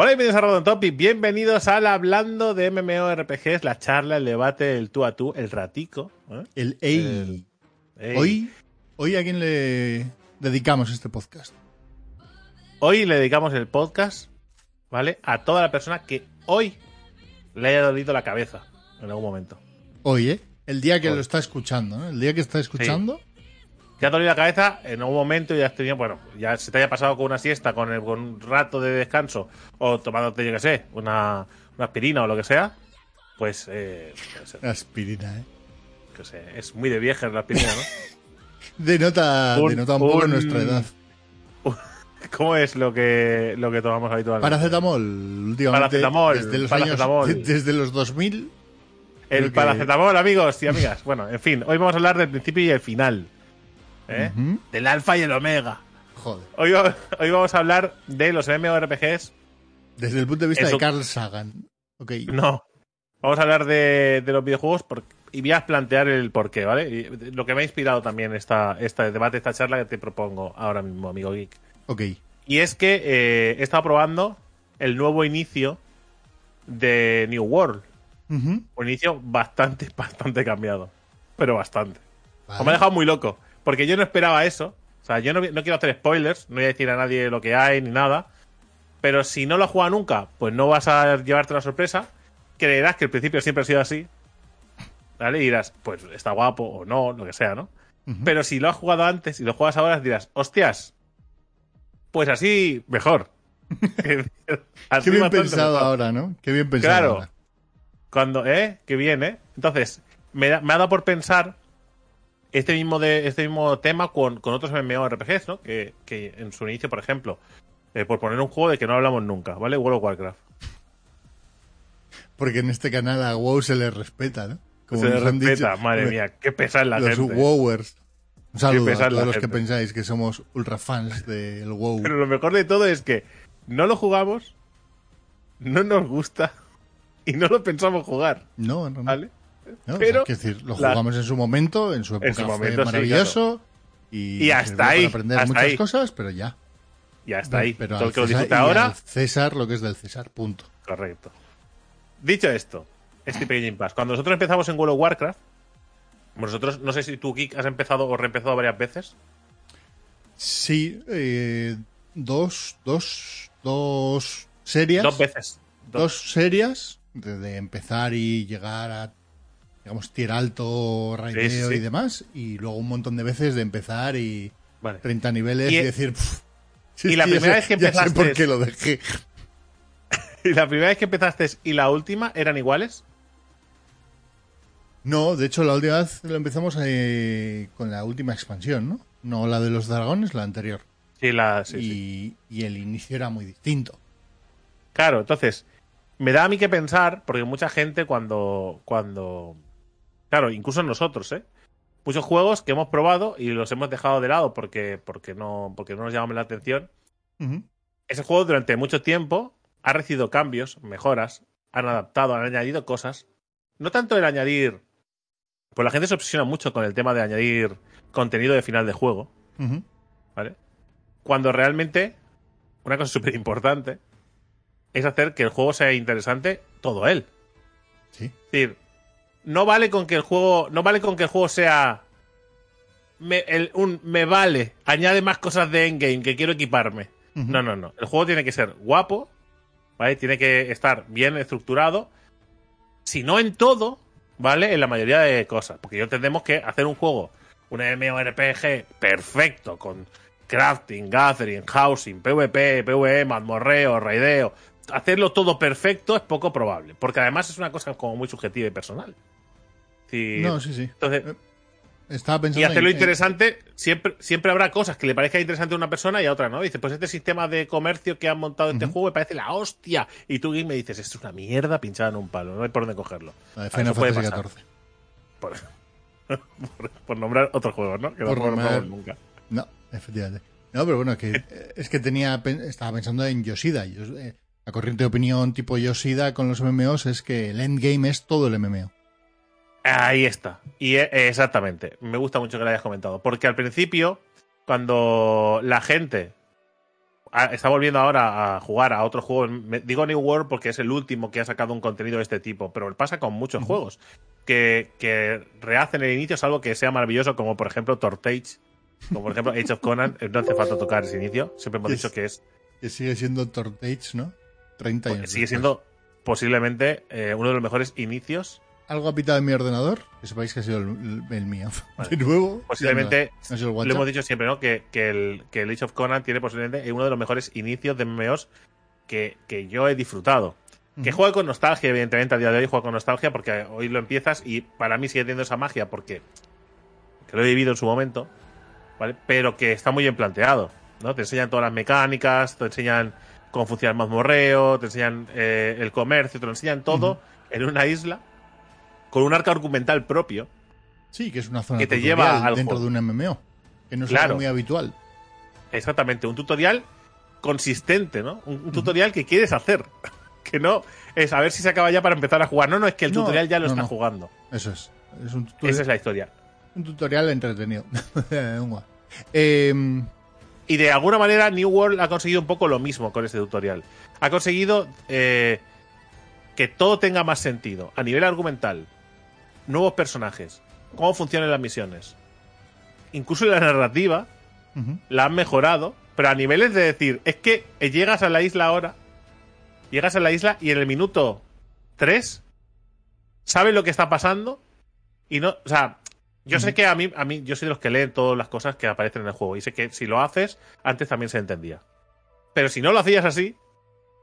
Hola y bienvenidos a Rodon Topic, bienvenidos al Hablando de MMORPGs, la charla, el debate, el tú a tú, el ratico. ¿eh? El ey. Ey. Hoy, hoy a quién le dedicamos este podcast. Hoy le dedicamos el podcast, ¿vale? A toda la persona que hoy le haya dolido la cabeza en algún momento. Hoy, ¿eh? El día que Hoy. lo está escuchando, ¿no? El día que está escuchando. Te ha dolido la cabeza en algún momento y has tenido, bueno, ya se te haya pasado con una siesta, con, el- con un rato de descanso, o tomándote, yo qué sé, una, una aspirina o lo que sea, pues, eh, Aspirina, ¿eh? que sé, es muy de vieja la aspirina, ¿no? Denota, Un- denota un poco nuestra edad. ¿Cómo es lo que, lo que tomamos habitualmente? Paracetamol, últimamente. Paracetamol, desde los paracetamol. años. Desde los 2000. El creo que- paracetamol, amigos y amigas. Bueno, en fin, hoy vamos a hablar del principio y el final. ¿Eh? Del alfa y el omega. Joder. Hoy, hoy vamos a hablar de los MMORPGs. Desde el punto de vista Eso- de Carl Sagan. Ok. No. Vamos a hablar de, de los videojuegos y voy a plantear el porqué, ¿vale? Y lo que me ha inspirado también esta, este debate, esta charla que te propongo ahora mismo, amigo Geek. Ok. Y es que eh, he estado probando el nuevo inicio de New World. Un inicio bastante, bastante cambiado. Pero bastante. Vale. Me ha dejado muy loco. Porque yo no esperaba eso. O sea, yo no, no quiero hacer spoilers. No voy a decir a nadie lo que hay ni nada. Pero si no lo has jugado nunca, pues no vas a llevarte la sorpresa. Creerás que el principio siempre ha sido así. ¿Vale? Y dirás, pues está guapo o no, lo que sea, ¿no? Pero si lo has jugado antes y lo juegas ahora, dirás, hostias, pues así mejor. Así Qué bien pensado mejor. ahora, ¿no? Qué bien pensado Claro. ahora. Cuando, ¿eh? Qué bien, ¿eh? Entonces, me, da- me ha dado por pensar este mismo, de, este mismo tema con, con otros MMORPGs, ¿no? Que, que en su inicio, por ejemplo, eh, por poner un juego de que no hablamos nunca, ¿vale? World of Warcraft. Porque en este canal a WoW se le respeta, ¿no? Como Se han respeta, dicho, madre los- mía, qué pesa la los gente. WoWers. Un saludo a todos los que gente. pensáis que somos ultra fans del WoW. Pero lo mejor de todo es que no lo jugamos, no nos gusta y no lo pensamos jugar, No, no, no. ¿vale? No, o sea, Pero quiero decir, lo la- jugamos en su momento, en su época su fue momento, sí, maravilloso. Y, Y hasta para ahí, aprender hasta muchas ahí. cosas, pero ya. Ya está ahí. Pero Todo que lo César, y ahora, César lo que es del César, punto. Correcto. Dicho esto, este pequeño impasse. Cuando nosotros empezamos en World of Warcraft, nosotros, no sé si tú, Geek, has empezado o reempezado varias veces. Sí, eh, dos, dos, dos series. Dos veces. Dos. dos series de, de empezar y llegar a digamos tier alto, raideo Sí, sí, sí. y demás y luego un montón de veces de empezar y Vale. 30 niveles Y- y, decir "Pff, si y la primera vez que empezaste por qué lo dejé ¿Y la primera vez que empezaste y la última eran iguales? no de hecho la última vez lo empezamos eh, con la última expansión no no la de los dragones la anterior Sí, la. Sí, y, sí. y el inicio era muy distinto Claro, entonces, me da a mí que pensar, porque mucha gente cuando. cuando Claro, incluso nosotros, ¿eh? Muchos juegos que hemos probado y los hemos dejado de lado porque, porque, no, porque no nos llaman la atención. Ese juego durante mucho tiempo ha recibido cambios, mejoras, han adaptado, han añadido cosas. No tanto el añadir. Pues la gente se obsesiona mucho con el tema de añadir contenido de final de juego. ¿vale? Cuando realmente, una cosa súper importante es hacer que el juego sea interesante todo él. sí Es decir, no vale con que el juego. No vale con que el juego sea. Me, el- un me vale, añade más cosas de endgame que quiero equiparme. No, no, no. El juego tiene que ser guapo, ¿vale? Tiene que estar bien estructurado. Si no en todo, ¿vale? En la mayoría de cosas. Porque yo entendemos que hacer un juego, un MMORPG perfecto, con crafting, gathering, housing, PvP, PvE, mazmorreo, raideo, hacerlo todo perfecto es poco probable. Porque además es una cosa como muy subjetiva y personal. Sí, no sí sí entonces, estaba pensando y hacerlo en- en- interesante, siempre, siempre habrá cosas que le parezca interesante a una persona y a otra no. Dice, pues este sistema de comercio que han montado este Ujú. juego me parece la hostia. Y tú Geek, me dices, esto es una mierda pinchada en un palo, no hay por dónde cogerlo. la de Final Fantasy. XIV Por, por, por nombrar otro juego, ¿no? Que Por no nombrar- nunca. No, efectivamente. No, pero bueno, que, eh, es que tenía estaba pensando en Yoshida. Yos- eh, la corriente de opinión tipo Yoshida con los MMOs es que el endgame es todo el MMO. Ahí está. Y eh, exactamente. Me gusta mucho que lo hayas comentado. Porque al principio, cuando la gente está volviendo ahora a jugar a otro juego. Digo New World porque es el último que ha sacado un contenido de este tipo, pero pasa con muchos juegos que, que, rehacen el inicio, salvo que sea maravilloso, como por ejemplo Tortage, como por ejemplo Age of Conan. No hace falta tocar ese inicio, siempre hemos dicho que es. Que sigue siendo Tortage, ¿no? 30 años. Sigue siendo posiblemente eh, uno de los mejores inicios algo ha pitado en mi ordenador, que sepáis que ha sido el, mío. De nuevo. Posiblemente, lo hemos dicho siempre, ¿no? Que, el, que Age of Conan tiene posiblemente uno de los mejores inicios de MMOs que, que yo he disfrutado. Que juega con nostalgia, evidentemente, a día de hoy juega con nostalgia porque hoy lo empiezas y para mí sigue teniendo esa magia porque que lo he vivido en su momento, ¿vale? Pero que está muy bien planteado, ¿no? Te enseñan todas las mecánicas, te enseñan cómo funciona el mazmorreo, te enseñan eh, el comercio, te lo enseñan todo en una isla con un arco argumental propio. Sí, que es una zona que te lleva dentro de un MMO, que no es algo muy habitual. Exactamente, un tutorial consistente, ¿no? Un, tutorial que quieres hacer. que no es a ver si se acaba ya para empezar a jugar. No, no, es que el tutorial ya lo está jugando. Eso es. Esa es la historia. Un tutorial entretenido. Em, y de alguna manera New World ha conseguido un poco lo mismo con este tutorial. Ha conseguido eh, que todo tenga más sentido a nivel argumental, nuevos personajes, cómo funcionan las misiones. Incluso la narrativa la han mejorado, pero a niveles de decir, es que llegas a la isla ahora, llegas a la isla y en el minuto 3 sabes lo que está pasando y no, o sea, yo sé que a mí, a mí, yo soy de los que leen todas las cosas que aparecen en el juego y sé que si lo haces, antes también se entendía. Pero si no lo hacías así,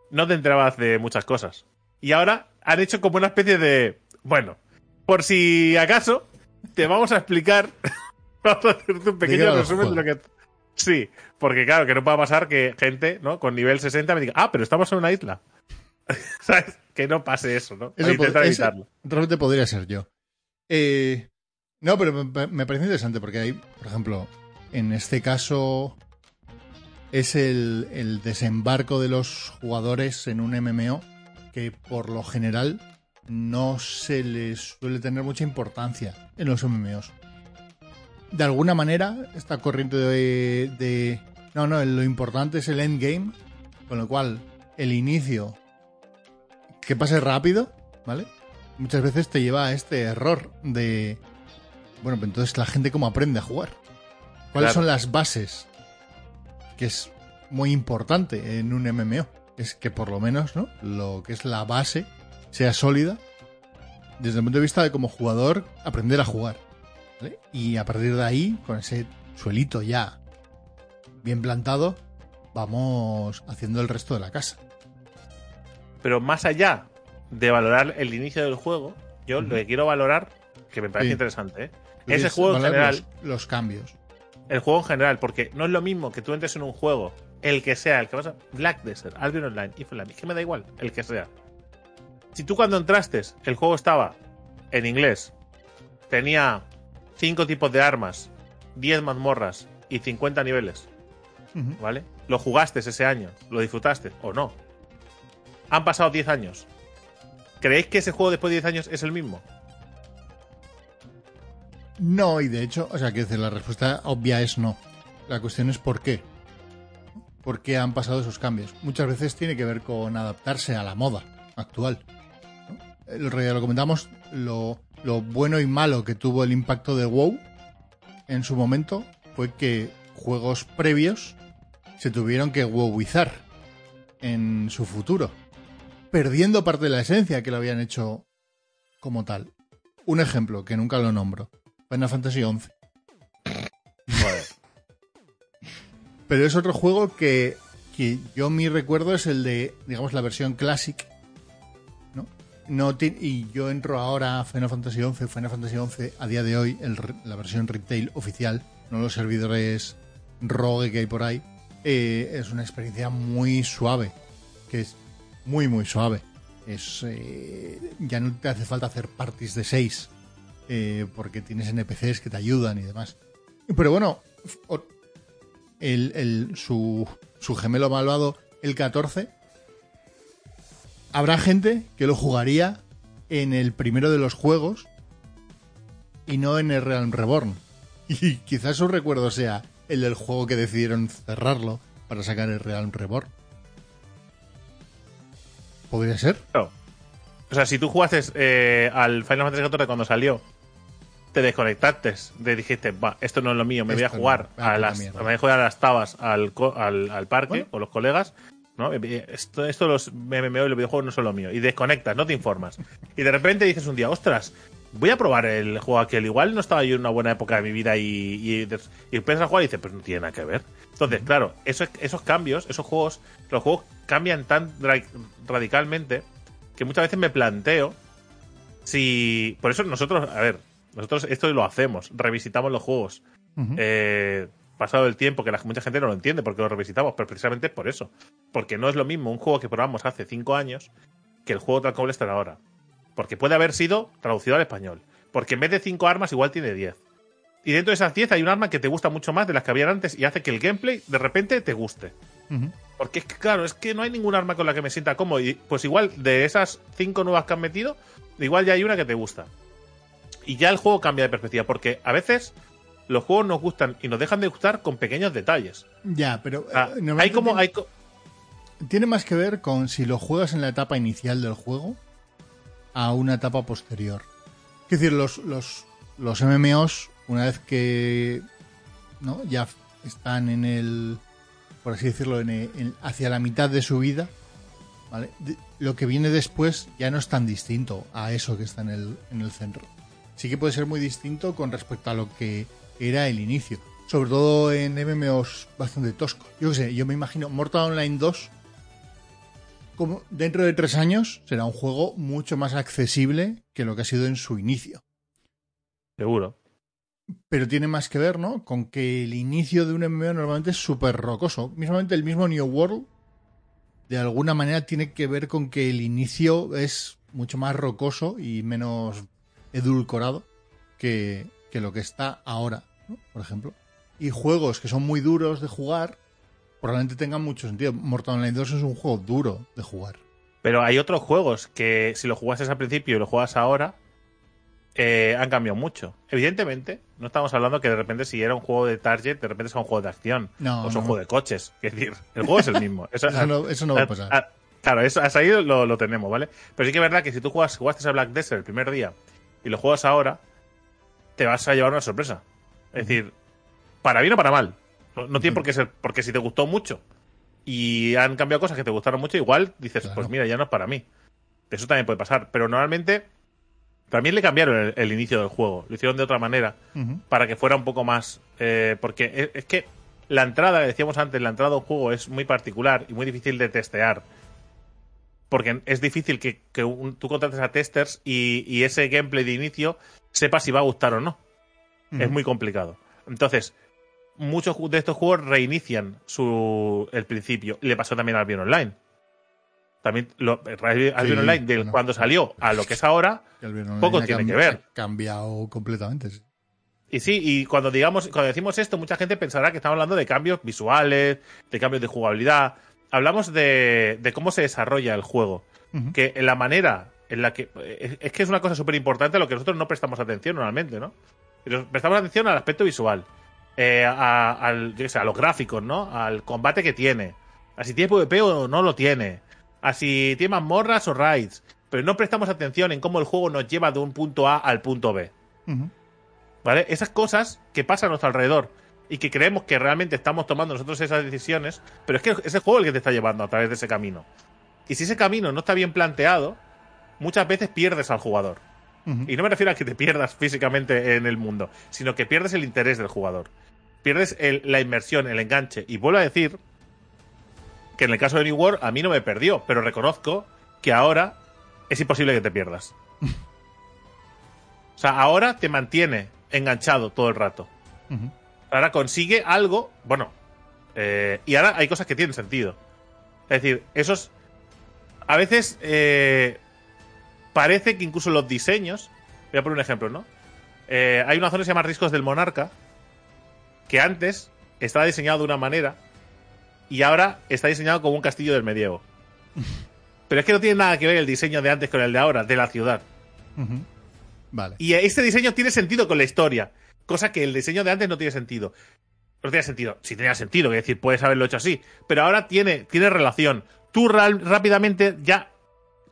no te enterabas de muchas cosas. Y ahora han hecho como una especie de, bueno, por si acaso, te vamos a explicar. vamos a hacerte un pequeño resumen de lo que. Sí, porque claro, que no pueda pasar que gente, ¿no? Con nivel 60 me diga, ah, pero estamos en una isla. ¿Sabes? Que no pase eso, ¿no? Eso evitarlo. realmente podría ser yo. Eh, no, pero me, parece interesante porque hay, por ejemplo, en este caso es el, el desembarco de los jugadores en un MMO que por lo general no se les suele tener mucha importancia en los MMOs. De alguna manera, esta corriente de, No, no, lo importante es el endgame, con lo cual el inicio que pase rápido, ¿vale? Muchas veces te lleva a este error de... Bueno, pues entonces la gente cómo aprende a jugar. ¿Cuáles son las bases? Que es muy importante en un MMO. Es que por lo menos, ¿no? Lo que es la base sea sólida desde el punto de vista de como jugador aprender a jugar. Y a partir de ahí, con ese suelito ya bien plantado, vamos haciendo el resto de la casa. Pero más allá de valorar el inicio del juego, yo lo que quiero valorar, que me parece interesante, ¿eh? es el juego en general. Los, cambios. El juego en general, porque no es lo mismo que tú entres en un juego, el que sea, el que vas a. Black Desert, Albion Online, If Online, que me da igual, el que sea si tú cuando entraste, el juego estaba en inglés, tenía cinco tipos de armas, 10 mazmorras y 50 niveles, ¿vale? Lo jugaste ese año, lo disfrutaste o no. Han pasado 10 años. ¿Creéis que ese juego después de 10 años es el mismo? No, y de hecho, o sea, que la respuesta obvia es no. La cuestión es por qué. ¿Por qué han pasado esos cambios? Muchas veces tiene que ver con adaptarse a la moda actual lo comentamos, lo, bueno y malo que tuvo el impacto de WoW en su momento fue que juegos previos se tuvieron que WoWizar en su futuro, perdiendo parte de la esencia que lo habían hecho como tal. Un ejemplo que nunca lo nombro, Final Fantasy XI. Pero es otro juego que, que yo mi recuerdo es el de, digamos, la versión Classic no y yo entro ahora a Final Fantasy XI. Final Fantasy XI a día de hoy, la versión retail oficial, no los servidores rogue que hay por ahí, eh, es una experiencia muy suave, que es muy muy suave. Es eh, ya no te hace falta hacer parties de 6 eh, porque tienes NPCs que te ayudan y demás. Pero bueno, el, su, su gemelo malvado, el 14, habrá gente que lo jugaría en el primero de los juegos y no en el Realm Reborn. Y quizás su recuerdo sea el del juego que decidieron cerrarlo para sacar el Realm Reborn. ¿Podría ser? O sea, si tú jugaste eh, al Final Fantasy XIV cuando salió, te desconectaste, te dijiste, va, esto no es lo mío, me voy a jugar no, va a las, me voy a jugar a las tabas al, co- al, al parque Bueno. con los colegas, ¿no? Esto, esto los MMO y los videojuegos no son lo mío. Y desconectas, no te informas. Y de repente dices un día, ostras, voy a probar el juego aquel. Igual no estaba yo en una buena época de mi vida y, y, y empiezas a jugar y dices, pues no tiene nada que ver. Entonces, claro, esos, esos cambios, esos juegos, los juegos cambian tan ra- radicalmente que muchas veces me planteo si. Por eso nosotros, a ver, nosotros esto lo hacemos, revisitamos los juegos. Eh, pasado el tiempo, que la, mucha gente no lo entiende porque lo revisitamos, pero precisamente por eso. Porque no es lo mismo un juego que probamos hace 5 años que el juego tal como está ahora. Porque puede haber sido traducido al español. Porque en vez de 5 armas, igual tiene 10. Y dentro de esas 10 hay un arma que te gusta mucho más de las que habían antes y hace que el gameplay de repente te guste. Porque es que, claro, es que no hay ningún arma con la que me sienta cómodo. Y pues igual, de esas 5 nuevas que han metido, igual ya hay una que te gusta. Y ya el juego cambia de perspectiva. Porque a veces los juegos nos gustan y nos dejan de gustar con pequeños detalles. Ya, pero sea, eh, hay como. tiene, Hay co- tiene más que ver con si lo juegas en la etapa inicial del juego a una etapa posterior. Es decir, los, los, los MMOs, una vez que ¿no? ya están en el, por así decirlo, en el- en- hacia la mitad de su vida, ¿vale? De- lo que viene después ya no es tan distinto a eso que está en el, en el centro. Sí que puede ser muy distinto con respecto a lo que era el inicio. Sobre todo en MMOs bastante toscos. Yo qué sé, yo me imagino Mortal Online 2 como dentro de tres años será un juego mucho más accesible que lo que ha sido en su inicio. Seguro. Pero tiene más que ver, ¿no? Con que el inicio de un MMO normalmente es súper rocoso. Mismamente el mismo New World, de alguna manera, tiene que ver con que el inicio es mucho más rocoso y menos edulcorado que, que lo que está ahora, ¿no? Por ejemplo. Y juegos que son muy duros de jugar, probablemente tengan mucho sentido. Mortal Online 2 es un juego duro de jugar. Pero hay otros juegos que si lo jugases al principio y lo juegas ahora, eh, han cambiado mucho. Evidentemente, no estamos hablando que de repente si era un juego de target, de repente sea un juego de acción. No, o sea un juego de coches. Es decir, el juego es el mismo. Eso, Eso no, eso no va a pasar. Ah, Claro, eso, hasta ahí lo, lo tenemos, ¿vale? Pero sí que es verdad que si tú jugas, jugaste a Black Desert el primer día y lo juegas ahora, te vas a llevar una sorpresa. Es decir, para bien o para mal. No, no tiene por qué ser, porque si te gustó mucho y han cambiado cosas que te gustaron mucho, igual dices, Claro. pues mira, ya no es para mí. Eso también puede pasar. Pero normalmente también le cambiaron el, el inicio del juego. Lo hicieron de otra manera para que fuera un poco más. eh, porque es, es que la entrada, decíamos antes, la entrada a un juego es muy particular y muy difícil de testear. Porque es difícil que, que un- tú contrates a testers y, y ese gameplay de inicio sepa si va a gustar o no. Es muy complicado. Entonces, muchos de estos juegos reinician su el principio. Le pasó también al Albion Online. También lo, Albion Sí, Online, del bueno. cuando salió a lo que es ahora, Que Bien Poco tiene que ver. ha cambiado completamente. sí. Y sí, y cuando digamos, cuando decimos esto, mucha gente pensará que estamos hablando de cambios visuales, de cambios de jugabilidad. Hablamos de, de cómo se desarrolla el juego. Ujú. Que en la manera en la que. Es, es que es una cosa súper importante a lo que nosotros no prestamos atención normalmente, ¿no? Pero prestamos atención al aspecto visual. eh, a, al, yo sé, a los gráficos, ¿no? Al combate que tiene. A si tiene PvP o no lo tiene. A si tiene mazmorras o raids. Pero no prestamos atención en cómo el juego nos lleva de un punto A al punto B. ¿Vale? Esas cosas que pasan a nuestro alrededor y que creemos que realmente estamos tomando nosotros esas decisiones, pero es que es el juego el que te está llevando a través de ese camino. Y si ese camino no está bien planteado, muchas veces pierdes al jugador. Y no me refiero a que te pierdas físicamente en el mundo, sino que pierdes el interés del jugador. Pierdes el- la inmersión, el enganche. Y vuelvo a decir que en el caso de New World a mí no me perdió, pero reconozco que ahora es imposible que te pierdas. O sea, ahora te mantiene enganchado todo el rato. Ahora consigue algo, bueno, eh, y ahora hay cosas que tienen sentido. Es decir, esos... A veces eh, parece que incluso los diseños... Voy a poner un ejemplo, ¿no? Eh, hay una zona que se llama Riscos del Monarca, que antes estaba diseñado de una manera y ahora está diseñado como un castillo del medievo. Pero es que no tiene nada que ver el diseño de antes con el de ahora, de la ciudad. Vale. Y este diseño tiene sentido con la historia, cosa que el diseño de antes no tiene sentido. no tenía sentido. Sí tenía sentido, es decir, puedes haberlo hecho así. Pero ahora tiene, tiene relación. Tú rápidamente ya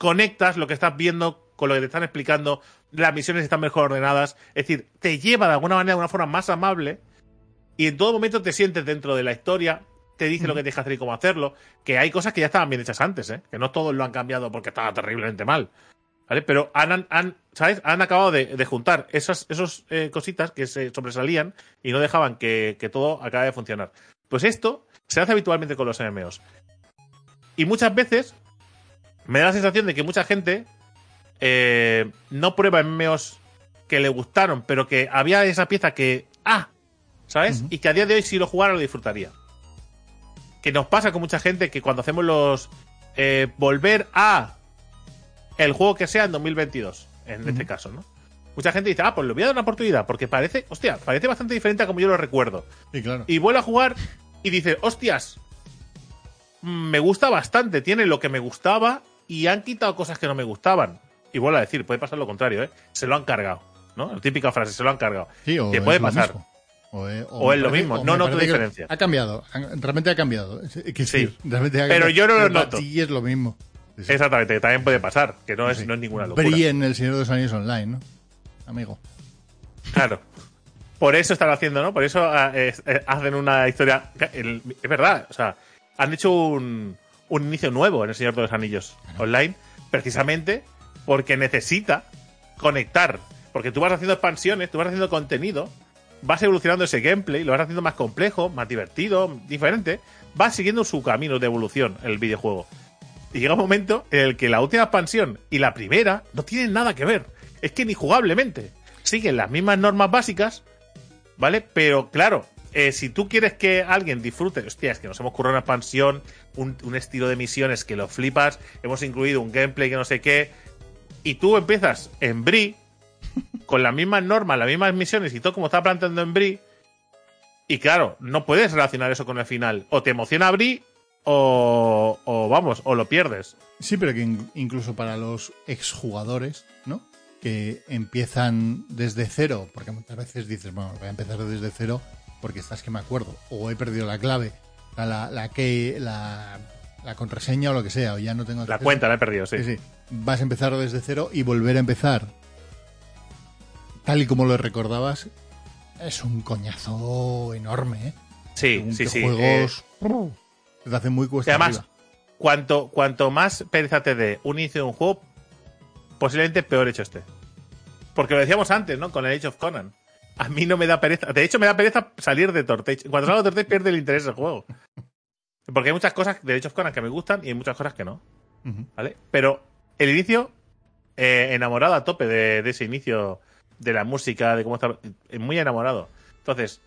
conectas lo que estás viendo con lo que te están explicando. Las misiones están mejor ordenadas. Es decir, te lleva de alguna manera, de una forma más amable. Y en todo momento te sientes dentro de la historia. Te dice lo que tienes que hacer y cómo hacerlo. Que hay cosas que ya estaban bien hechas antes, ¿eh? Que no todos lo han cambiado porque estaba terriblemente mal. ¿Vale? Pero han, han, ¿sabes? han acabado de, juntar esas esos, eh, cositas que se sobresalían y no dejaban que, que todo acabe de funcionar. Pues esto se hace habitualmente con los MMOs. Y muchas veces me da la sensación de que mucha gente eh, no prueba MMOs que le gustaron, pero que había esa pieza que. ¡Ah! ¿Sabes? Y que a día de hoy, si lo jugara, lo disfrutaría. Que nos pasa con mucha gente que cuando hacemos los. Eh, volver a. El juego que sea en 2022, en este caso, ¿no? Mucha gente dice, ah, pues le voy a dar una oportunidad, porque parece, hostia, parece bastante diferente a como yo lo recuerdo. claro. Y vuelve a jugar y dice, hostias, me gusta bastante, tiene lo que me gustaba y han quitado cosas que no me gustaban. Y vuelvo a decir, puede pasar lo contrario, ¿eh? Se lo han cargado, ¿no? La típica frase, se lo han cargado. Sí, o que puede pasar. O, es, lo mismo, no noto diferencia. Ha cambiado, realmente ha cambiado. Que sí, realmente ha pero yo no lo noto. Sí, es lo mismo. Exactamente, que también puede pasar, que no es, no es ninguna locura. Brille en El Señor de los Anillos Online, ¿no? Amigo. Claro. Por eso están haciendo, ¿no? Por eso ah, eh, hacen una historia. Es verdad, o sea, han hecho un, un inicio nuevo en El Señor de los Anillos Online, precisamente porque necesita conectar. Porque tú vas haciendo expansiones, tú vas haciendo contenido, vas evolucionando ese gameplay, lo vas haciendo más complejo, más divertido, diferente. Vas siguiendo su camino de evolución el videojuego. Y llega un momento en el que la última expansión y la primera no tienen nada que ver. Es que ni jugablemente. Siguen las mismas normas básicas, ¿vale? Pero claro, eh, si tú quieres que alguien disfrute, hostia, es que nos hemos currado una expansión, un, un, estilo de misiones que lo flipas, hemos incluido un gameplay que no sé qué, y tú empiezas en Brie, con las mismas normas, las mismas misiones y todo como está planteando en Brie, y claro, no puedes relacionar eso con el final. O te emociona Brie, o, o vamos, o lo pierdes. Sí, pero que incluso para los exjugadores, ¿no? Que empiezan desde cero, porque muchas veces dices, bueno, voy a empezar desde cero porque estás que me acuerdo, o he perdido la clave, la, la, que, la, la contraseña o lo que sea, o ya no tengo... La cuenta la he perdido, sí. sí. Vas a empezar desde cero y volver a empezar tal y como lo recordabas es un coñazo enorme, ¿eh? Sí, sí, sí. juegos eh, te hacen muy cuesta Además, cuanto, cuanto más pereza te dé un inicio de un juego, posiblemente peor hecho esté. Porque lo decíamos antes, ¿no? Con el Age of Conan. A mí no me da pereza. De hecho, me da pereza salir de Tortage. Cuando salgo de Tortage pierde el interés del juego. Porque hay muchas cosas de of Conan que me gustan y hay muchas cosas que no. ¿Vale? Pero el inicio, eh, enamorado a tope de, ese inicio, de la música, de cómo está. Muy enamorado. Entonces,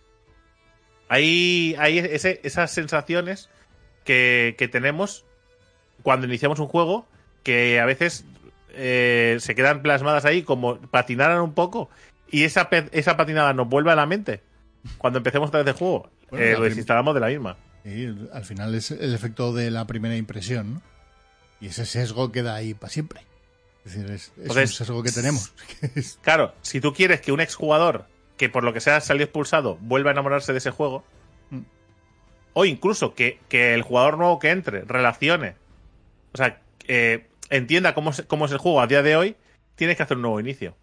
hay, hay esas sensaciones que, tenemos cuando iniciamos un juego que a veces eh, se quedan plasmadas ahí como patinaran un poco y esa, esa patinada nos vuelve a la mente cuando empecemos otra vez el juego. Eh, lo desinstalamos de la misma. Y al final es el efecto de la primera impresión, ¿no? Y ese sesgo queda ahí para siempre. Es decir, es, un sesgo que tenemos. claro, si tú quieres que un exjugador que por lo que sea salió expulsado vuelva a enamorarse de ese juego, mm. o incluso que, el jugador nuevo que entre relacione, o sea, entienda cómo cómo es el juego a día de hoy, tienes que hacer un nuevo inicio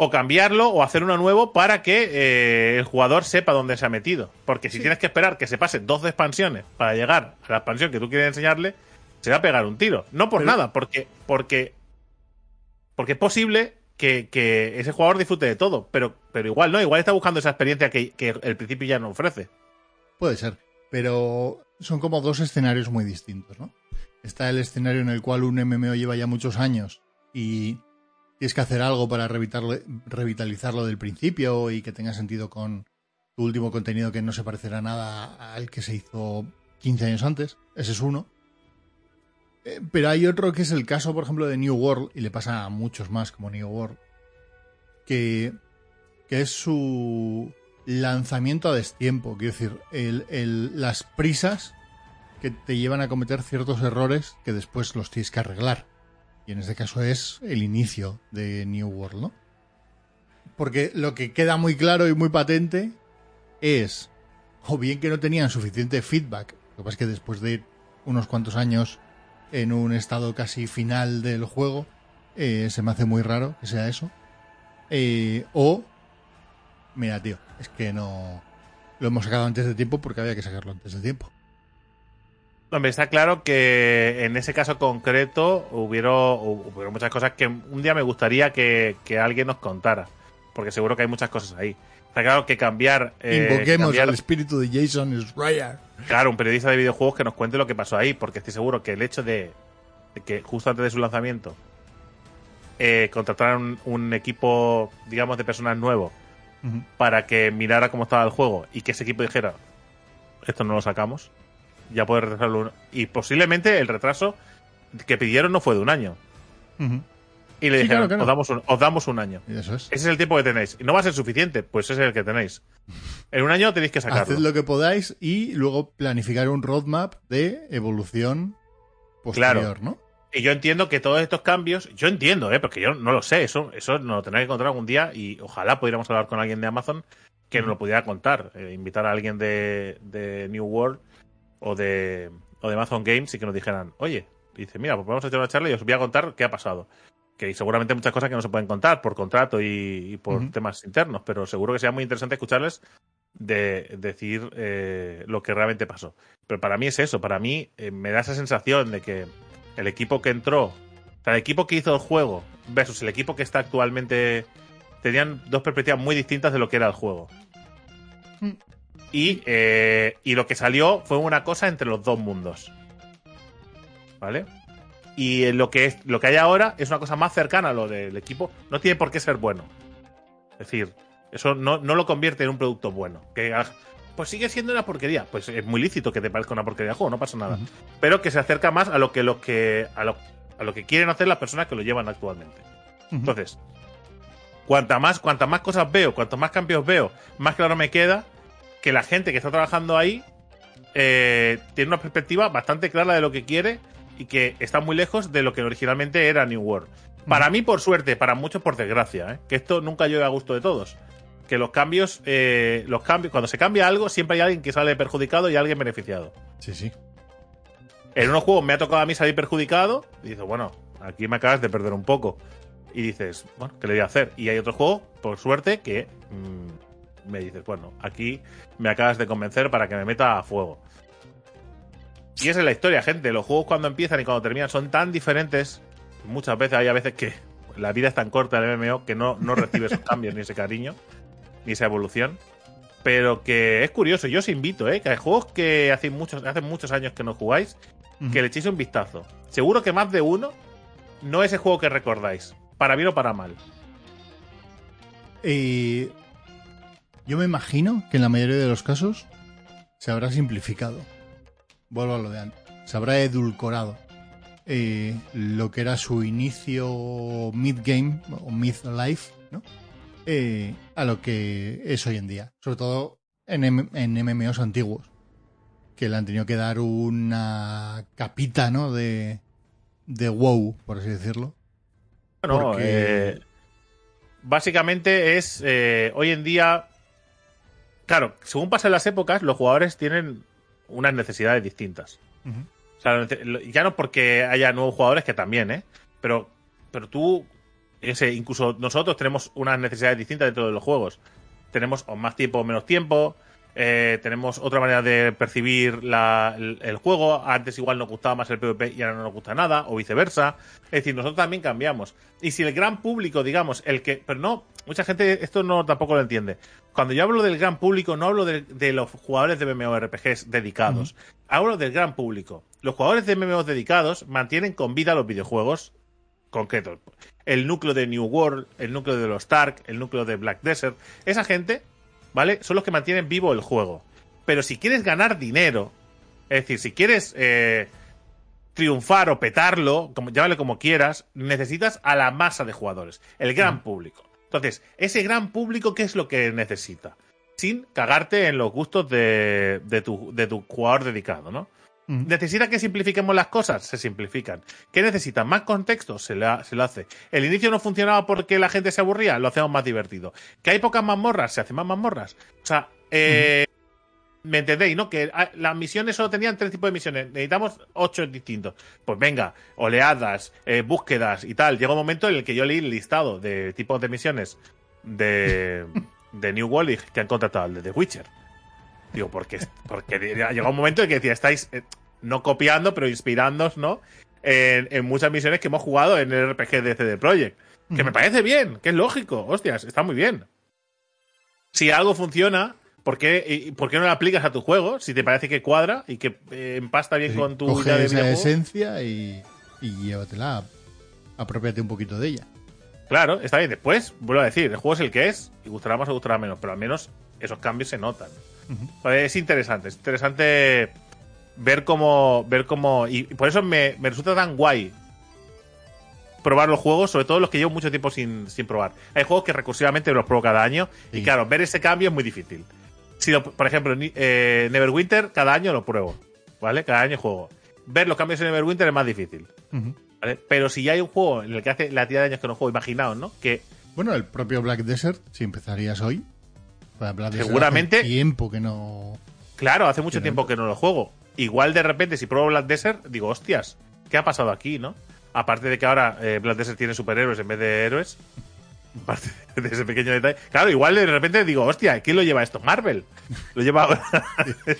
o cambiarlo o hacer uno nuevo para que eh, el jugador sepa dónde se ha metido. Porque si tienes que esperar que se pase dos expansiones para llegar a la expansión que tú quieres enseñarle, se va a pegar un tiro. No por nada, porque, porque, porque es posible que, ese jugador disfrute de todo, pero, pero igual no, igual está buscando esa experiencia que, que el principio ya no ofrece. Puede ser, pero son como dos escenarios muy distintos, ¿no? Está el escenario en el cual un MMO lleva ya muchos años y tienes que hacer algo para revitalizarlo del principio y que tenga sentido con tu último contenido que no se parecerá nada al que se hizo 15 años antes. Ese es uno. Eh, pero hay otro que es el caso, por ejemplo, de New World, y le pasa a muchos más como New World, que, que es su lanzamiento a destiempo. Quiero decir, las prisas que te llevan a cometer ciertos errores que después los tienes que arreglar. Y en este caso es el inicio de New World, ¿no? Porque lo que queda muy claro y muy patente es o bien que no tenían suficiente feedback, lo que pasa es que después de unos cuantos años en un estado casi final del juego, eh, se me hace muy raro que sea eso. Eh, o, mira, tío, es que no lo hemos sacado antes de tiempo porque había que sacarlo antes de tiempo. Hombre, está claro que en ese caso concreto hubieron, muchas cosas que un día me gustaría que, alguien nos contara. Porque seguro que hay muchas cosas ahí. Está claro que cambiar. Eh, Invoquemos al espíritu de Jason Schreier. Claro, un periodista de videojuegos que nos cuente lo que pasó ahí. Porque estoy seguro que el hecho de, que justo antes de su lanzamiento eh, contrataran un, equipo, digamos, de personas nuevos para que mirara cómo estaba el juego y que ese equipo dijera: Esto no lo sacamos ya puede retrasarlo. Y posiblemente el retraso que pidieron no fue de un año. Y le dijeron, Os, damos un, os damos un año. Eso es. Ese es el tiempo que tenéis. Y no va a ser suficiente, pues ese es el que tenéis. En un año tenéis que sacarlo. Haced lo que podáis y luego planificar un roadmap de evolución posterior, ¿no? Y yo entiendo que todos estos cambios, yo entiendo, ¿eh? porque yo no lo sé, eso, eso nos lo tendré que encontrar algún día y ojalá pudiéramos hablar con alguien de Amazon que nos lo pudiera contar, eh, invitar a alguien de, de New World o de, o de Amazon Games y que nos dijeran, oye, dice, mira, pues vamos a echar una charla y os voy a contar qué ha pasado. Que hay seguramente muchas cosas que no se pueden contar por contrato y, por temas internos, pero seguro que sea muy interesante escucharles de decir eh, lo que realmente pasó. Pero para mí es eso, para mí eh, me da esa sensación de que el equipo que entró, o sea, el equipo que hizo el juego versus el equipo que está actualmente, tenían dos perspectivas muy distintas de lo que era el juego. Mm. Y, eh, y lo que salió fue una cosa entre los dos mundos. ¿Vale? Y lo que, es, lo que hay ahora es una cosa más cercana a lo del equipo. No tiene por qué ser bueno. Es decir, eso no, lo convierte en un producto bueno. Que, pues sigue siendo una porquería. Pues es muy lícito que te parezca una porquería de juego, no pasa nada. Pero que se acerca más a lo que, lo que, a lo, a lo que quieren hacer las personas que lo llevan actualmente. Entonces, cuanta más, cuantas más cosas veo, cuantos más cambios veo, más claro me queda que la gente que está trabajando ahí eh, tiene una perspectiva bastante clara de lo que quiere y que está muy lejos de lo que originalmente era New World. Para mí, por suerte, para muchos, por desgracia, ¿eh? que esto nunca llega a gusto de todos. Que los cambios, eh, los cambios, cuando se cambia algo, siempre hay alguien que sale perjudicado y alguien beneficiado. Sí, sí. En unos juegos me ha tocado a mí salir perjudicado y dices, bueno, aquí me acabas de perder un poco. Y dices, bueno, ¿qué le voy a hacer? Y hay otro juego, por suerte, que mm, me dices, bueno, aquí me acabas de convencer para que me meta a fuego. Y esa es la historia, gente. Los juegos cuando empiezan y cuando terminan son tan diferentes. Muchas veces hay a veces que la vida es tan corta del MMO que no, no recibe esos cambios, ni ese cariño, ni esa evolución. Pero que es curioso, yo os invito, ¿eh? que hay juegos que hace muchos, hace muchos años que no jugáis, que le echéis un vistazo. Seguro que más de uno no es el juego que recordáis, para bien o para mal. Y yo me imagino que en la mayoría de los casos se habrá simplificado. Vuelvo a lo de antes. Se habrá edulcorado eh, lo que era su inicio mid-game o mid-life, ¿no? Eh, a lo que es hoy en día. Sobre todo en, en MMOs antiguos. Que le han tenido que dar una capita, ¿no? De, de wow, por así decirlo. Bueno, eh, básicamente es hoy en día claro, según pasan las épocas, los jugadores tienen unas necesidades distintas. o sea, ya no porque haya nuevos jugadores, que también, ¿eh? Pero, pero tú, ese, incluso nosotros tenemos unas necesidades distintas dentro de los juegos. Tenemos más tiempo o menos tiempo, eh, tenemos otra manera de percibir el, juego. Antes igual nos gustaba más el PvP y ahora no nos gusta nada, o viceversa. Es decir, nosotros también cambiamos. Y si el gran público, digamos, el que. Pero no, mucha gente esto no tampoco lo entiende. Cuando yo hablo del gran público, no hablo de, los jugadores de MMORPGs dedicados. Hablo del gran público. Los jugadores de MMOs dedicados mantienen con vida los videojuegos concretos. El núcleo de New World, el núcleo de los Stark, el núcleo de Black Desert. Esa gente ¿vale? Son los que mantienen vivo el juego. Pero si quieres ganar dinero, es decir, si quieres eh, triunfar o petarlo, como, llámale como quieras, necesitas a la masa de jugadores, el gran público. Entonces, ese gran público, ¿qué es lo que necesita? Sin cagarte en los gustos de, de, tu, de tu jugador dedicado, ¿no? ¿Necesita que simplifiquemos las cosas? Se simplifican. ¿Qué necesita? ¿Más contexto? Se, se lo hace. ¿El inicio no funcionaba porque la gente se aburría? Lo hacemos más divertido. ¿Que hay pocas mazmorras? Se hacen más mazmorras. O sea, Eh, ¿Me entendéis, no? Que ah, las misiones solo tenían tres tipos de misiones. Necesitamos ocho distintos. Pues venga, oleadas, eh, búsquedas y tal. Llega un momento en el que yo leí el listado de tipos de misiones de, de New World que han contratado al de The Witcher. Digo, porque, porque llega un momento en que decía, estáis eh, no copiando, pero inspirándonos, ¿no? En, en, muchas misiones que hemos jugado en el RPG de CD Projekt. Que me parece bien, que es lógico. Hostias, está muy bien. Si algo funciona, ¿por qué, ¿por qué no lo aplicas a tu juego? Si te parece que cuadra y que eh, empasta bien Sí, con tu coge idea de esa esencia y, y llévatela. Apropiate un poquito de ella. Claro, está bien. Después, vuelvo a decir, el juego es el que es y gustará más o gustará menos, pero al menos esos cambios se notan. Es interesante, es interesante ver cómo. ver cómo Y por eso me, me resulta tan guay probar los juegos, sobre todo los que llevo mucho tiempo sin, sin probar. Hay juegos que recursivamente los pruebo cada año y claro, ver ese cambio es muy difícil. Si lo- por ejemplo, eh, Neverwinter, cada año lo pruebo, ¿vale? Cada año juego. Ver los cambios en Neverwinter es más difícil. Pero si ya hay un juego en el que hace la tira de años que no juego, imaginaos, ¿no? Que Bueno, el propio Black Desert, si empezarías hoy. Seguramente- hace tiempo que no. Claro, hace mucho tiempo que no lo juego. Igual de repente, si pruebo Black Desert, digo, hostias, ¿qué ha pasado aquí, no? Aparte de que ahora eh, Black Desert tiene superhéroes en vez de héroes. Aparte de ese pequeño detalle. Claro, igual de repente digo, hostia, ¿quién lo lleva esto? Marvel. Lo lleva ahora.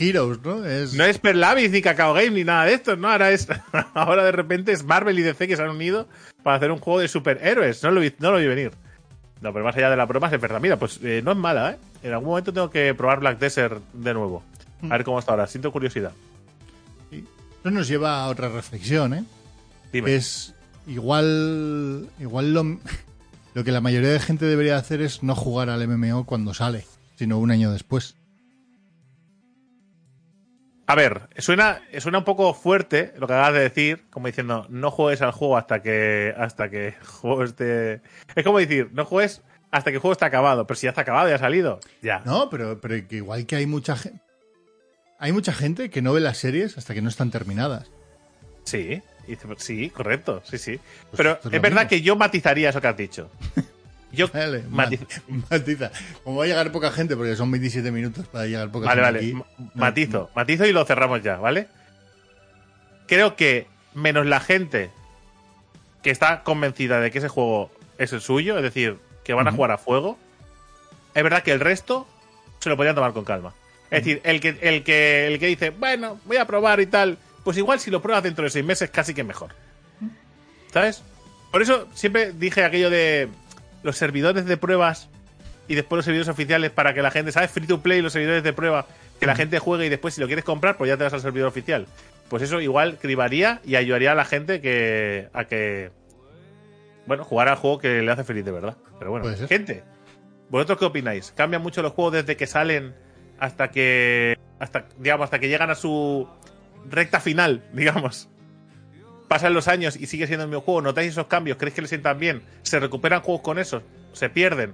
Heroes, ¿no? Es, no es Perlavis ni Cacao Game ni nada de esto, ¿no? Ahora es. ahora de repente es Marvel y DC que se han unido para hacer un juego de superhéroes. No lo vi, no lo vi venir. No, pero más allá de la broma, es verdad. Mira, pues eh, no es mala, ¿eh? En algún momento tengo que probar Black Desert de nuevo. A ver cómo está ahora. Siento curiosidad. Eso nos lleva a otra reflexión, ¿eh? Dime. Es igual. Igual lo, lo que la mayoría de gente debería hacer es no jugar al MMO cuando sale, sino un año después. A ver, suena, suena un poco fuerte lo que acabas de decir, como diciendo, no juegues al juego hasta que hasta que el juego esté. Es como decir, no juegues hasta que el juego está acabado, pero si ya está acabado, ya ha salido. Ya. No, pero, pero que igual que hay mucha gente. Hay mucha gente que no ve las series hasta que no están terminadas. Sí, sí, correcto, sí, sí. Pero esto es verdad mismo. que yo matizaría eso que has dicho. Yo Vale, matiz- mat- matiza. Como va a llegar poca gente, porque son 27 minutos para llegar poca Vale, gente vale. Ma- Matizo, matizo y lo cerramos ya, ¿vale? Creo que menos la gente que está convencida de que ese juego es el suyo, es decir, que van a jugar a fuego, es verdad que el resto se lo podrían tomar con calma. Es decir, el que, el que, el que dice, bueno, voy a probar y tal, pues igual si lo pruebas dentro de seis meses, casi que mejor. ¿Sabes? Por eso siempre dije aquello de los servidores de pruebas y después los servidores oficiales para que la gente, ¿sabes? Free to play, los servidores de prueba, que la gente juegue y después si lo quieres comprar, pues ya te vas al servidor oficial. Pues eso igual cribaría y ayudaría a la gente que a que bueno, jugar al juego que le hace feliz de verdad. Pero bueno, gente, ¿vosotros qué opináis? ¿Cambian mucho los juegos desde que salen hasta que hasta digamos hasta que llegan a su recta final, digamos? Pasan los años y sigue siendo el mismo juego, ¿notáis esos cambios? ¿Creéis que le sientan bien? ¿Se recuperan juegos con esos? ¿Se pierden?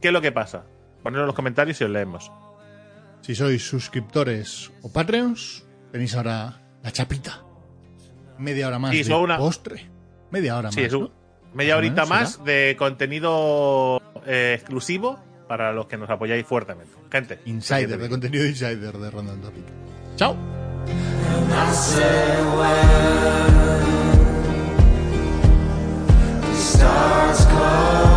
¿Qué es lo que pasa? Ponedlo en los comentarios y os leemos. Si sois suscriptores o Patreons, tenéis ahora la chapita. Media hora más Sí, de una- postre. Media hora Sí, más. es un- ¿no? media horita menos, más de contenido eh, exclusivo para los que nos apoyáis fuertemente. Gente. Insider, de contenido insider de Random Topic. ¡Chao! stars glow.